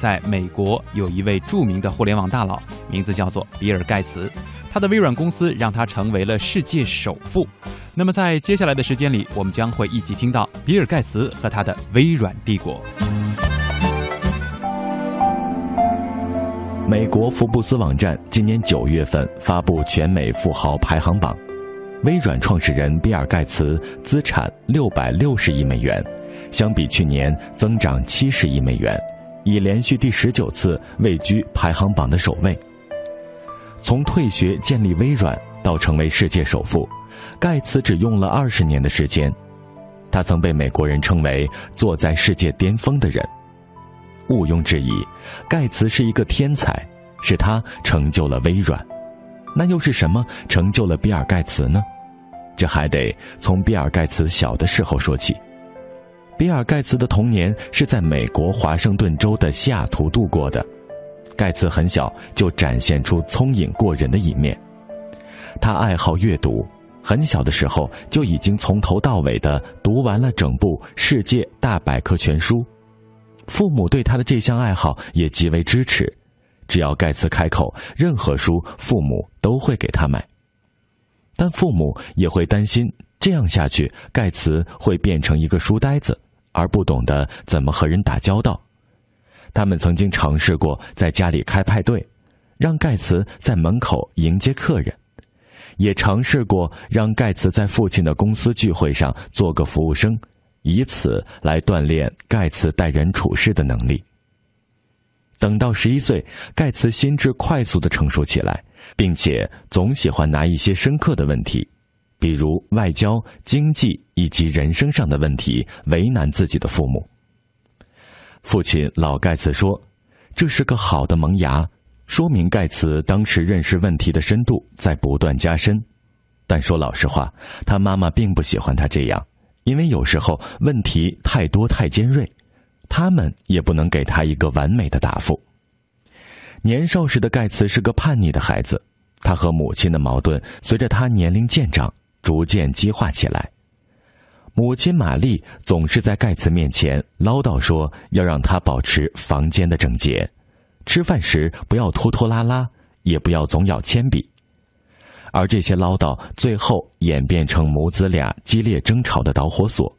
在美国有一位著名的互联网大佬，名字叫做比尔盖茨，他的微软公司让他成为了世界首富。那么在接下来的时间里，我们将会一起听到比尔盖茨和他的微软帝国。美国福布斯网站今年九月份发布全美富豪排行榜，微软创始人比尔盖茨资产六百六十亿美元，相比去年增长七十亿美元，已连续第十九次位居排行榜的首位。从退学建立微软到成为世界首富，盖茨只用了二十年的时间。他曾被美国人称为坐在世界巅峰的人。毋庸置疑，盖茨是一个天才，是他成就了微软。那又是什么成就了比尔盖茨呢？这还得从比尔盖茨小的时候说起。比尔盖茨的童年是在美国华盛顿州的西雅图度过的。盖茨很小就展现出聪颖过人的一面。他爱好阅读，很小的时候就已经从头到尾的读完了整部《世界大百科全书》。父母对他的这项爱好也极为支持，只要盖茨开口，任何书父母都会给他买。但父母也会担心，这样下去，盖茨会变成一个书呆子，而不懂得怎么和人打交道。他们曾经尝试过在家里开派对，让盖茨在门口迎接客人，也尝试过让盖茨在父亲的公司聚会上做个服务生。以此来锻炼盖茨待人处事的能力。等到十一岁，盖茨心智快速的成熟起来，并且总喜欢拿一些深刻的问题，比如外交、经济以及人生上的问题，为难自己的父母。父亲老盖茨说：“这是个好的萌芽，说明盖茨当时认识问题的深度在不断加深。”但说老实话，他妈妈并不喜欢他这样。因为有时候问题太多太尖锐，他们也不能给他一个完美的答复。年少时的盖茨是个叛逆的孩子，他和母亲的矛盾随着他年龄渐长逐渐激化起来。母亲玛丽总是在盖茨面前唠叨说，要让他保持房间的整洁，吃饭时不要拖拖拉拉，也不要总咬铅笔。而这些唠叨最后演变成母子俩激烈争吵的导火索。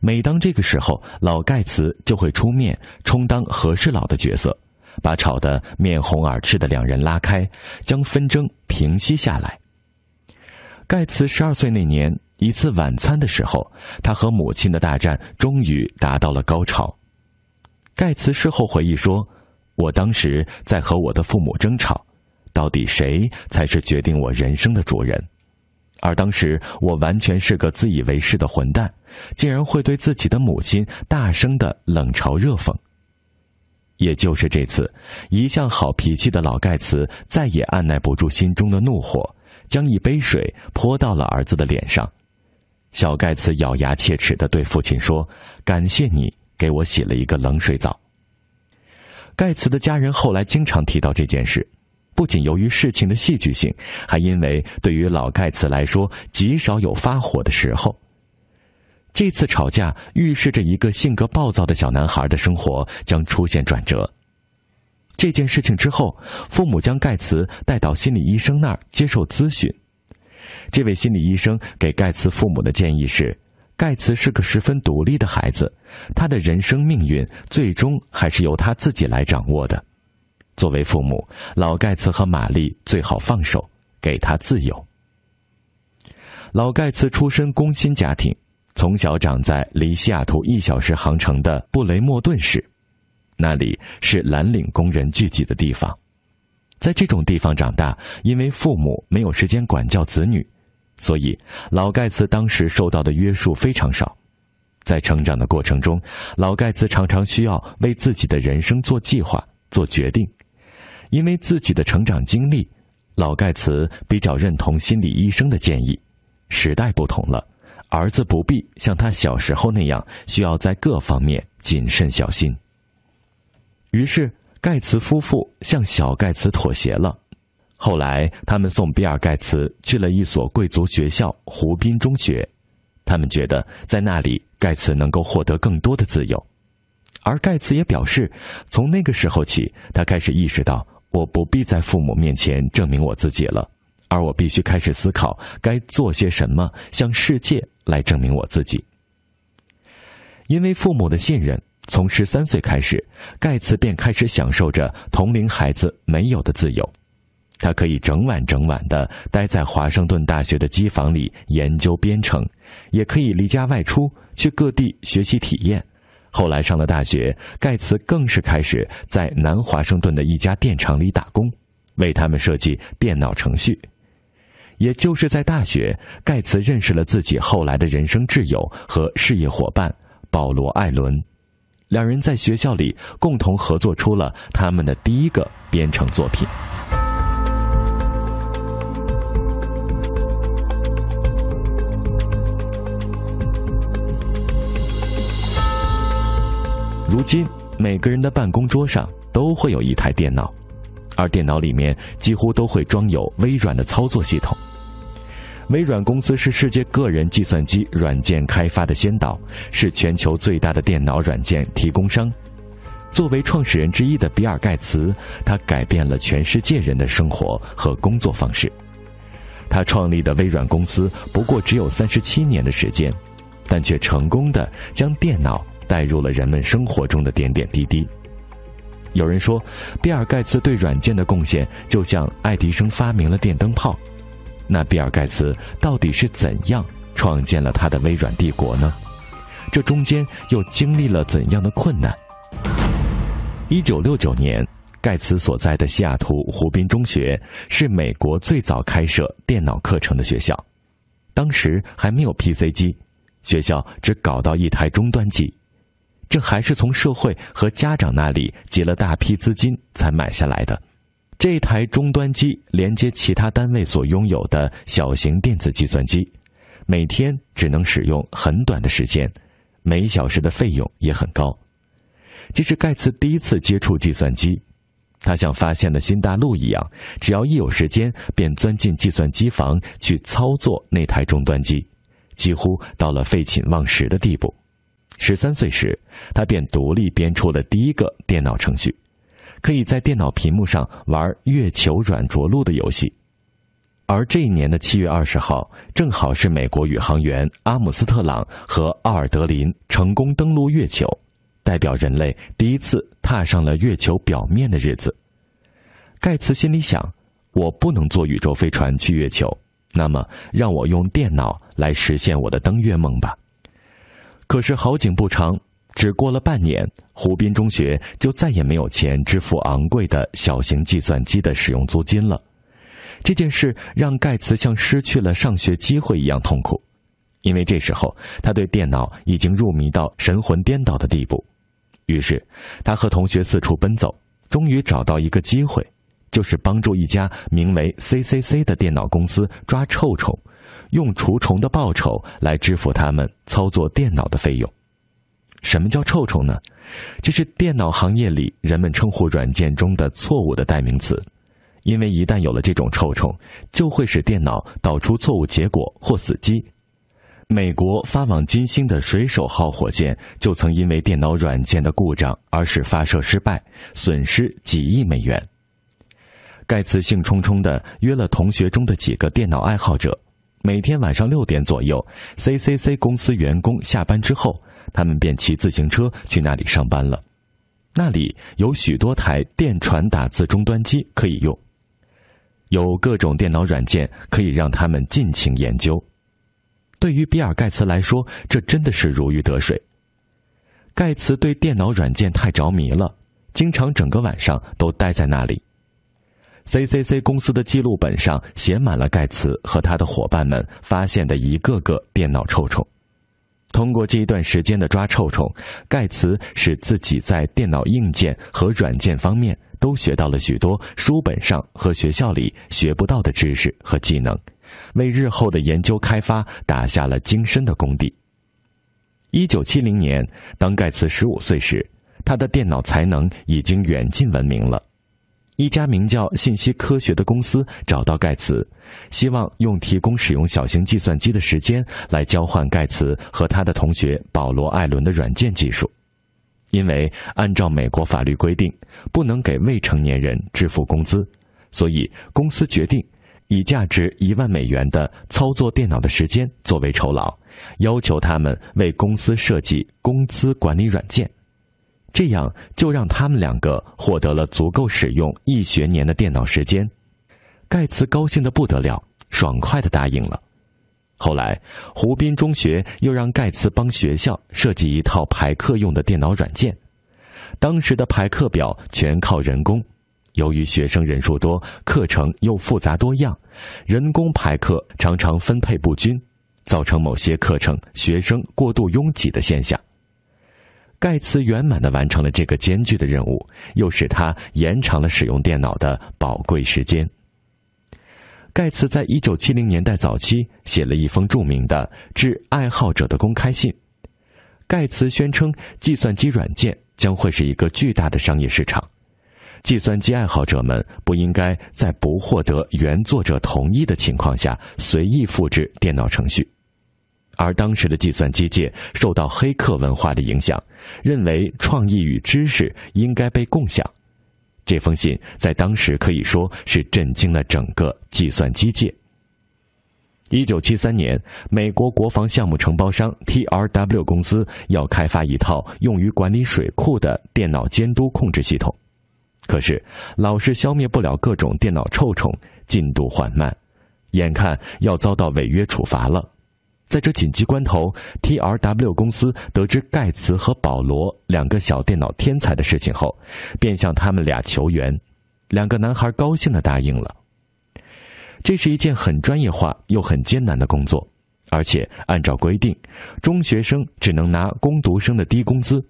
每当这个时候，老盖茨就会出面充当和事佬的角色，把吵得面红耳赤的两人拉开，将纷争平息下来。盖茨十二岁那年，一次晚餐的时候，他和母亲的大战终于达到了高潮。盖茨事后回忆说：“我当时在和我的父母争吵。”到底谁才是决定我人生的主人？而当时我完全是个自以为是的混蛋，竟然会对自己的母亲大声的冷嘲热讽。也就是这次，一向好脾气的老盖茨再也按耐不住心中的怒火，将一杯水泼到了儿子的脸上。小盖茨咬牙切齿的对父亲说：“感谢你给我洗了一个冷水澡。”盖茨的家人后来经常提到这件事。不仅由于事情的戏剧性，还因为对于老盖茨来说极少有发火的时候。这次吵架预示着一个性格暴躁的小男孩的生活将出现转折。这件事情之后，父母将盖茨带到心理医生那儿接受咨询。这位心理医生给盖茨父母的建议是：盖茨是个十分独立的孩子，他的人生命运最终还是由他自己来掌握的。作为父母，老盖茨和玛丽最好放手，给他自由。老盖茨出身工薪家庭，从小长在离西雅图一小时航程的布雷莫顿市，那里是蓝领工人聚集的地方。在这种地方长大，因为父母没有时间管教子女，所以老盖茨当时受到的约束非常少。在成长的过程中，老盖茨常常需要为自己的人生做计划、做决定。因为自己的成长经历，老盖茨比较认同心理医生的建议。时代不同了，儿子不必像他小时候那样需要在各方面谨慎小心。于是，盖茨夫妇向小盖茨妥协了。后来，他们送比尔盖茨去了一所贵族学校——湖滨中学。他们觉得在那里，盖茨能够获得更多的自由。而盖茨也表示，从那个时候起，他开始意识到，我不必在父母面前证明我自己了，而我必须开始思考该做些什么，向世界来证明我自己。因为父母的信任，从十三岁开始，盖茨便开始享受着同龄孩子没有的自由。他可以整晚整晚的待在华盛顿大学的机房里研究编程，也可以离家外出去各地学习体验。后来上了大学，盖茨更是开始在南华盛顿的一家电厂里打工，为他们设计电脑程序。也就是在大学，盖茨认识了自己后来的人生挚友和事业伙伴保罗·艾伦，两人在学校里共同合作出了他们的第一个编程作品。如今，每个人的办公桌上都会有一台电脑，而电脑里面几乎都会装有微软的操作系统。微软公司是世界个人计算机软件开发的先导，是全球最大的电脑软件提供商。作为创始人之一的比尔·盖茨，他改变了全世界人的生活和工作方式。他创立的微软公司不过只有三十七年的时间，但却成功的将电脑。带入了人们生活中的点点滴滴。有人说，比尔·盖茨对软件的贡献就像爱迪生发明了电灯泡。那比尔·盖茨到底是怎样创建了他的微软帝国呢？这中间又经历了怎样的困难？一九六九年，盖茨所在的西雅图湖滨中学是美国最早开设电脑课程的学校。当时还没有 PC 机，学校只搞到一台终端机。这还是从社会和家长那里集了大批资金才买下来的。这台终端机连接其他单位所拥有的小型电子计算机，每天只能使用很短的时间，每小时的费用也很高。这是盖茨第一次接触计算机，他像发现了新大陆一样，只要一有时间便钻进计算机房去操作那台终端机，几乎到了废寝忘食的地步。十三岁时，他便独立编出了第一个电脑程序，可以在电脑屏幕上玩月球软着陆的游戏。而这一年的七月二十号，正好是美国宇航员阿姆斯特朗和奥尔德林成功登陆月球，代表人类第一次踏上了月球表面的日子。盖茨心里想：我不能坐宇宙飞船去月球，那么让我用电脑来实现我的登月梦吧。可是好景不长，只过了半年，湖滨中学就再也没有钱支付昂贵的小型计算机的使用租金了。这件事让盖茨像失去了上学机会一样痛苦，因为这时候他对电脑已经入迷到神魂颠倒的地步。于是，他和同学四处奔走，终于找到一个机会，就是帮助一家名为 CCC 的电脑公司抓臭虫。用除虫的报酬来支付他们操作电脑的费用。什么叫臭虫呢？这是电脑行业里人们称呼软件中的错误的代名词，因为一旦有了这种臭虫，就会使电脑导出错误结果或死机。美国发往金星的水手号火箭就曾因为电脑软件的故障而使发射失败，损失几亿美元。盖茨兴冲冲地约了同学中的几个电脑爱好者。每天晚上六点左右，CCC 公司员工下班之后，他们便骑自行车去那里上班了。那里有许多台电传打字终端机可以用，有各种电脑软件可以让他们尽情研究。对于比尔·盖茨来说，这真的是如鱼得水。盖茨对电脑软件太着迷了，经常整个晚上都待在那里。CCC 公司的记录本上写满了盖茨和他的伙伴们发现的一个个电脑臭虫。通过这一段时间的抓臭虫，盖茨使自己在电脑硬件和软件方面都学到了许多书本上和学校里学不到的知识和技能，为日后的研究开发打下了精深的功底。一九七零年，当盖茨十五岁时，他的电脑才能已经远近闻名了。一家名叫信息科学的公司找到盖茨，希望用提供使用小型计算机的时间来交换盖茨和他的同学保罗·艾伦的软件技术。因为按照美国法律规定，不能给未成年人支付工资，所以公司决定以价值一万美元的操作电脑的时间作为酬劳，要求他们为公司设计工资管理软件。这样就让他们两个获得了足够使用一学年的电脑时间。盖茨高兴的不得了，爽快的答应了。后来，湖滨中学又让盖茨帮学校设计一套排课用的电脑软件。当时的排课表全靠人工，由于学生人数多，课程又复杂多样，人工排课常常分配不均，造成某些课程学生过度拥挤的现象。盖茨圆满的完成了这个艰巨的任务，又使他延长了使用电脑的宝贵时间。盖茨在一九七零年代早期写了一封著名的致爱好者的公开信。盖茨宣称，计算机软件将会是一个巨大的商业市场，计算机爱好者们不应该在不获得原作者同意的情况下随意复制电脑程序。而当时的计算机界受到黑客文化的影响，认为创意与知识应该被共享。这封信在当时可以说是震惊了整个计算机界。一九七三年，美国国防项目承包商 TRW 公司要开发一套用于管理水库的电脑监督控制系统，可是老是消灭不了各种电脑臭虫，进度缓慢，眼看要遭到违约处罚了。在这紧急关头，TRW 公司得知盖茨和保罗两个小电脑天才的事情后，便向他们俩求援。两个男孩高兴的答应了。这是一件很专业化又很艰难的工作，而且按照规定，中学生只能拿工读生的低工资。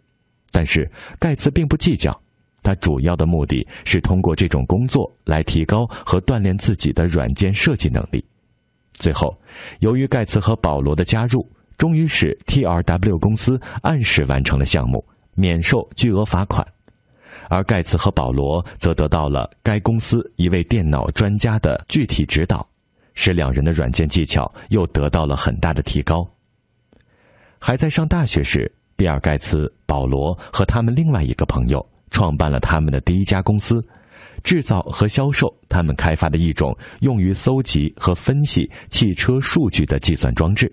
但是盖茨并不计较，他主要的目的是通过这种工作来提高和锻炼自己的软件设计能力。最后，由于盖茨和保罗的加入，终于使 TRW 公司按时完成了项目，免受巨额罚款。而盖茨和保罗则得到了该公司一位电脑专家的具体指导，使两人的软件技巧又得到了很大的提高。还在上大学时，比尔·盖茨、保罗和他们另外一个朋友创办了他们的第一家公司。制造和销售他们开发的一种用于搜集和分析汽车数据的计算装置。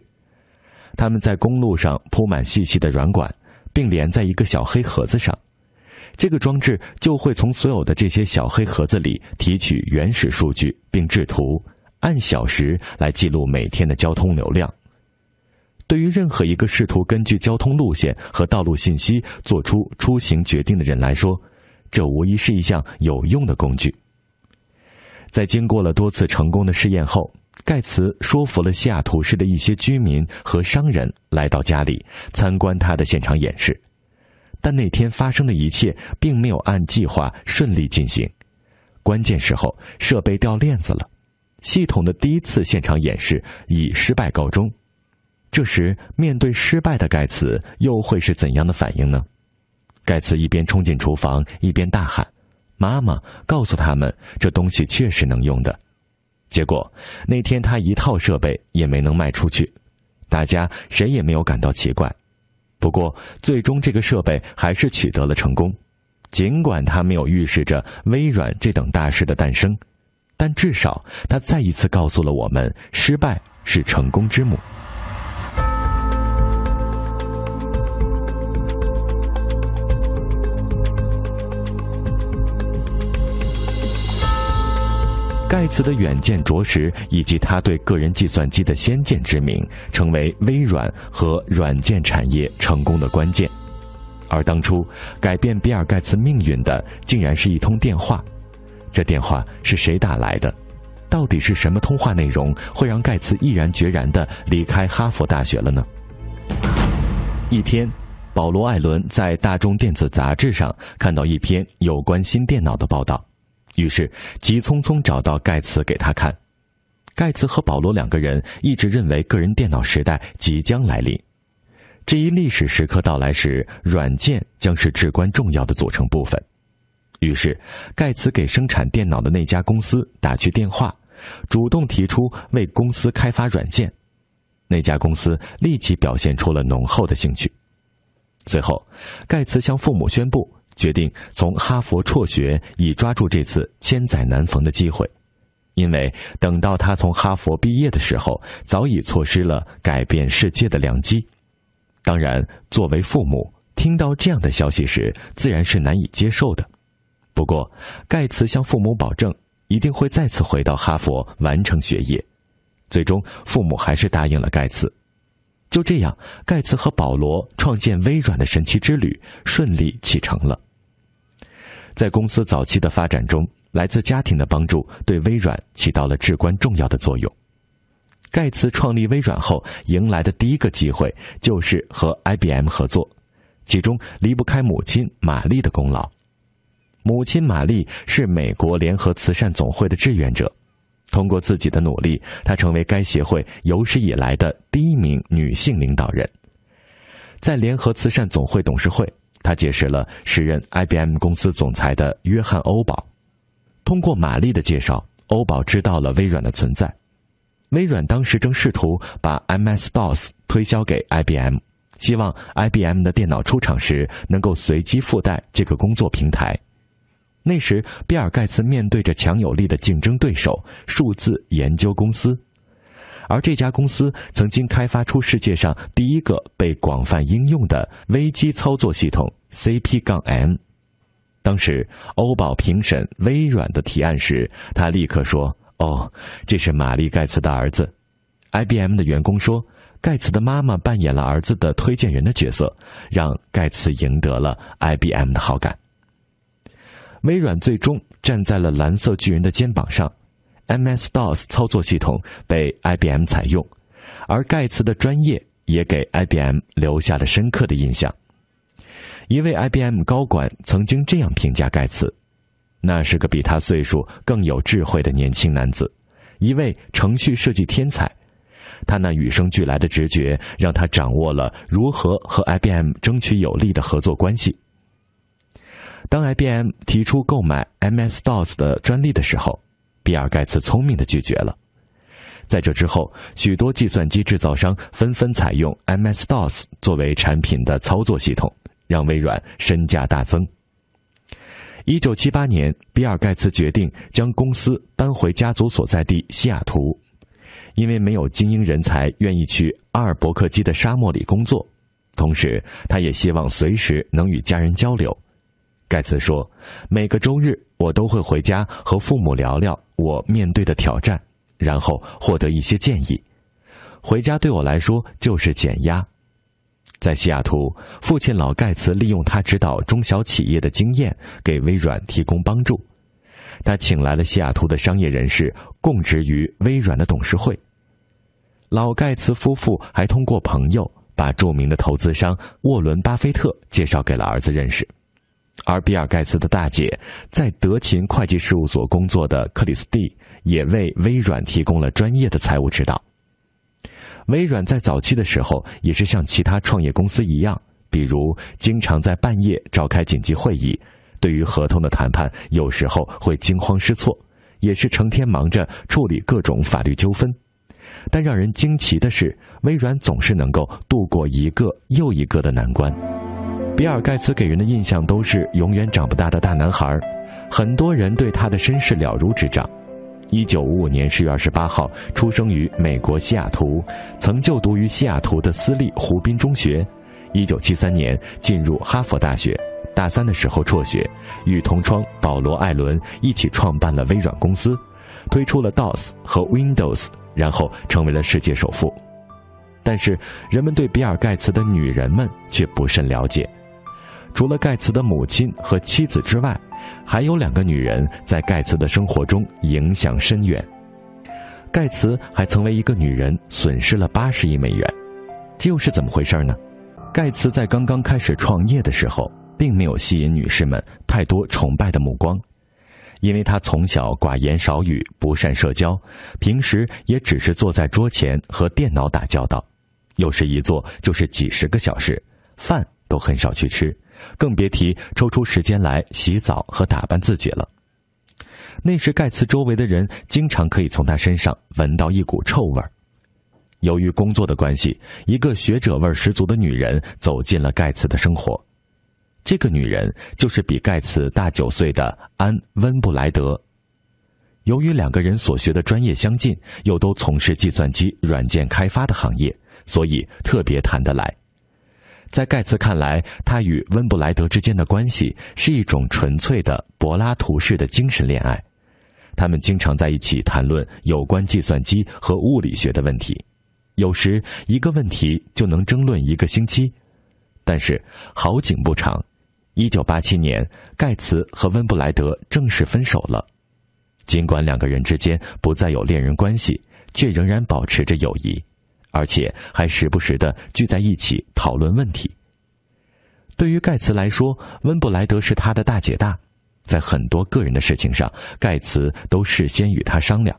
他们在公路上铺满细细的软管，并连在一个小黑盒子上。这个装置就会从所有的这些小黑盒子里提取原始数据，并制图，按小时来记录每天的交通流量。对于任何一个试图根据交通路线和道路信息做出出行决定的人来说，这无疑是一项有用的工具。在经过了多次成功的试验后，盖茨说服了西雅图市的一些居民和商人来到家里参观他的现场演示。但那天发生的一切并没有按计划顺利进行，关键时候设备掉链子了，系统的第一次现场演示以失败告终。这时，面对失败的盖茨又会是怎样的反应呢？盖茨一边冲进厨房，一边大喊：“妈妈，告诉他们，这东西确实能用的。”结果那天他一套设备也没能卖出去，大家谁也没有感到奇怪。不过，最终这个设备还是取得了成功，尽管它没有预示着微软这等大事的诞生，但至少它再一次告诉了我们：失败是成功之母。盖茨的远见卓识以及他对个人计算机的先见之明，成为微软和软件产业成功的关键。而当初改变比尔·盖茨命运的，竟然是一通电话。这电话是谁打来的？到底是什么通话内容会让盖茨毅然决然地离开哈佛大学了呢？一天，保罗·艾伦在《大众电子杂志》上看到一篇有关新电脑的报道。于是急匆匆找到盖茨给他看。盖茨和保罗两个人一直认为个人电脑时代即将来临。这一历史时刻到来时，软件将是至关重要的组成部分。于是，盖茨给生产电脑的那家公司打去电话，主动提出为公司开发软件。那家公司立即表现出了浓厚的兴趣。随后，盖茨向父母宣布，决定从哈佛辍学，以抓住这次千载难逢的机会。因为等到他从哈佛毕业的时候，早已错失了改变世界的良机。当然，作为父母，听到这样的消息时，自然是难以接受的。不过，盖茨向父母保证，一定会再次回到哈佛完成学业。最终，父母还是答应了盖茨。就这样，盖茨和保罗创建微软的神奇之旅顺利启程了。在公司早期的发展中，来自家庭的帮助对微软起到了至关重要的作用。盖茨创立微软后，迎来的第一个机会就是和 IBM 合作，其中离不开母亲玛丽的功劳。母亲玛丽是美国联合慈善总会的志愿者，通过自己的努力，她成为该协会有史以来的第一名女性领导人。在联合慈善总会董事会，他结识了时任 IBM 公司总裁的约翰·欧宝。通过玛丽的介绍，欧宝知道了微软的存在。微软当时正试图把 MS-DOS 推销给 IBM，希望 IBM 的电脑出厂时能够随机附带这个工作平台。那时，比尔·盖茨面对着强有力的竞争对手——数字研究公司，而这家公司曾经开发出世界上第一个被广泛应用的微机操作系统 CP 杠 M。当时，欧宝评审微软的提案时，他立刻说：“哦，这是玛丽·盖茨的儿子。”IBM 的员工说，盖茨的妈妈扮演了儿子的推荐人的角色，让盖茨赢得了 IBM 的好感。微软最终站在了蓝色巨人的肩膀上，MS-DOS 操作系统被 IBM 采用，而盖茨的专业也给 IBM 留下了深刻的印象。一位 IBM 高管曾经这样评价盖茨：“那是个比他岁数更有智慧的年轻男子，一位程序设计天才。他那与生俱来的直觉让他掌握了如何和 IBM 争取有利的合作关系。”当 IBM 提出购买 MS-DOS 的专利的时候，比尔·盖茨聪明的拒绝了。在这之后，许多计算机制造商纷纷采用 MS-DOS 作为产品的操作系统。让微软身价大增。一九七八年，比尔·盖茨决定将公司搬回家族所在地西雅图，因为没有精英人才愿意去阿尔伯克基的沙漠里工作。同时，他也希望随时能与家人交流。盖茨说：“每个周日，我都会回家和父母聊聊我面对的挑战，然后获得一些建议。回家对我来说就是减压。”在西雅图，父亲老盖茨利用他指导中小企业的经验，给微软提供帮助。他请来了西雅图的商业人士，供职于微软的董事会。老盖茨夫妇还通过朋友，把著名的投资商沃伦·巴菲特介绍给了儿子认识。而比尔·盖茨的大姐，在德勤会计事务所工作的克里斯蒂，也为微软提供了专业的财务指导。微软在早期的时候也是像其他创业公司一样，比如经常在半夜召开紧急会议，对于合同的谈判有时候会惊慌失措，也是成天忙着处理各种法律纠纷。但让人惊奇的是，微软总是能够度过一个又一个的难关。比尔·盖茨给人的印象都是永远长不大的大男孩，很多人对他的身世了如指掌。一九五五年十月二十八号出生于美国西雅图，曾就读于西雅图的私立湖滨中学。一九七三年进入哈佛大学，大三的时候辍学，与同窗保罗·艾伦一起创办了微软公司，推出了 DOS 和 Windows，然后成为了世界首富。但是人们对比尔·盖茨的女人们却不甚了解，除了盖茨的母亲和妻子之外。还有两个女人在盖茨的生活中影响深远。盖茨还曾为一个女人损失了八十亿美元，这又是怎么回事呢？盖茨在刚刚开始创业的时候，并没有吸引女士们太多崇拜的目光，因为他从小寡言少语，不善社交，平时也只是坐在桌前和电脑打交道，有时一坐就是几十个小时，饭都很少去吃。更别提抽出时间来洗澡和打扮自己了。那时，盖茨周围的人经常可以从他身上闻到一股臭味儿。由于工作的关系，一个学者味十足的女人走进了盖茨的生活。这个女人就是比盖茨大九岁的安·温布莱德。由于两个人所学的专业相近，又都从事计算机软件开发的行业，所以特别谈得来。在盖茨看来，他与温布莱德之间的关系是一种纯粹的柏拉图式的精神恋爱。他们经常在一起谈论有关计算机和物理学的问题，有时一个问题就能争论一个星期。但是好景不长，一九八七年，盖茨和温布莱德正式分手了。尽管两个人之间不再有恋人关系，却仍然保持着友谊。而且还时不时的聚在一起讨论问题。对于盖茨来说，温布莱德是他的大姐大，在很多个人的事情上，盖茨都事先与他商量。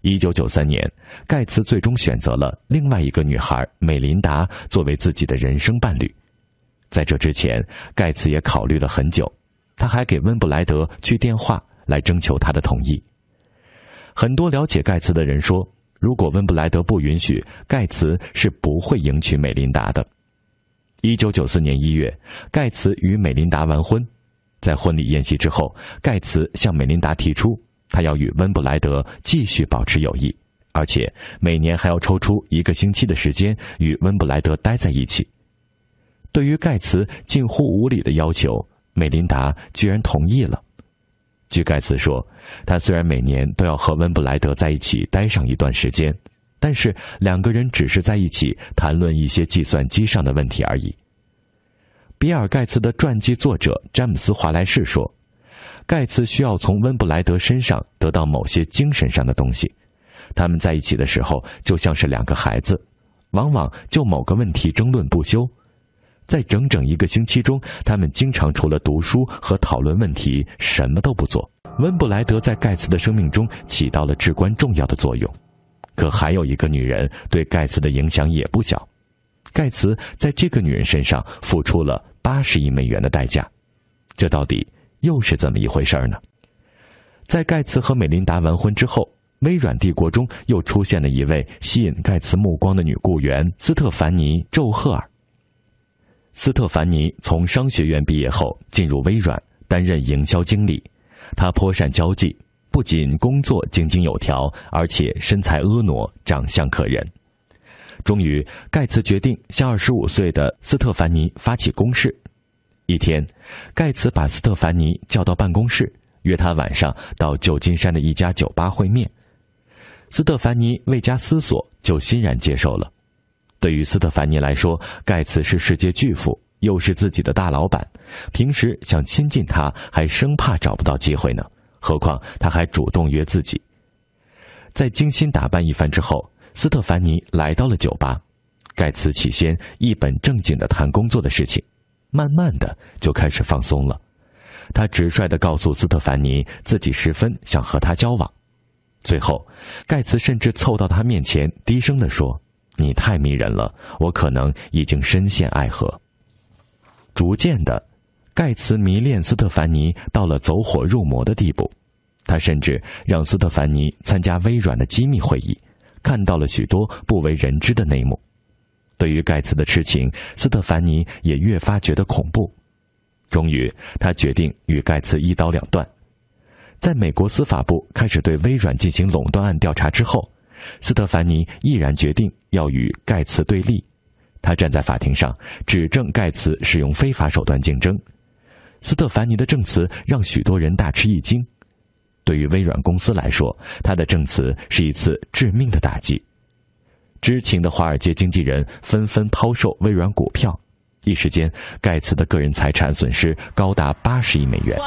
一九九三年，盖茨最终选择了另外一个女孩美琳达作为自己的人生伴侣。在这之前，盖茨也考虑了很久，他还给温布莱德去电话来征求他的同意。很多了解盖茨的人说。如果温布莱德不允许，盖茨是不会迎娶美琳达的。一九九四年一月，盖茨与美琳达完婚。在婚礼宴席之后，盖茨向美琳达提出，他要与温布莱德继续保持友谊，而且每年还要抽出一个星期的时间与温布莱德待在一起。对于盖茨近乎无理的要求，美琳达居然同意了。据盖茨说，他虽然每年都要和温布莱德在一起待上一段时间，但是两个人只是在一起谈论一些计算机上的问题而已。比尔·盖茨的传记作者詹姆斯·华莱士说：“盖茨需要从温布莱德身上得到某些精神上的东西。他们在一起的时候就像是两个孩子，往往就某个问题争论不休。”在整整一个星期中，他们经常除了读书和讨论问题，什么都不做。温布莱德在盖茨的生命中起到了至关重要的作用，可还有一个女人对盖茨的影响也不小。盖茨在这个女人身上付出了八十亿美元的代价，这到底又是怎么一回事呢？在盖茨和美琳达完婚之后，微软帝国中又出现了一位吸引盖茨目光的女雇员斯特凡尼·宙赫尔。斯特凡尼从商学院毕业后进入微软担任营销经理，他颇善交际，不仅工作井井有条，而且身材婀娜，长相可人。终于，盖茨决定向二十五岁的斯特凡尼发起攻势。一天，盖茨把斯特凡尼叫到办公室，约他晚上到旧金山的一家酒吧会面。斯特凡尼未加思索就欣然接受了。对于斯特凡尼来说，盖茨是世界巨富，又是自己的大老板，平时想亲近他还生怕找不到机会呢。何况他还主动约自己。在精心打扮一番之后，斯特凡尼来到了酒吧。盖茨起先一本正经的谈工作的事情，慢慢的就开始放松了。他直率的告诉斯特凡尼，自己十分想和他交往。最后，盖茨甚至凑到他面前，低声的说。你太迷人了，我可能已经深陷爱河。逐渐的，盖茨迷恋斯特凡尼到了走火入魔的地步，他甚至让斯特凡尼参加微软的机密会议，看到了许多不为人知的内幕。对于盖茨的痴情，斯特凡尼也越发觉得恐怖。终于，他决定与盖茨一刀两断。在美国司法部开始对微软进行垄断案调查之后。斯特凡尼毅然决定要与盖茨对立，他站在法庭上指证盖茨使用非法手段竞争。斯特凡尼的证词让许多人大吃一惊。对于微软公司来说，他的证词是一次致命的打击。知情的华尔街经纪人纷纷抛售微软股票，一时间盖茨的个人财产损失高达八十亿美元。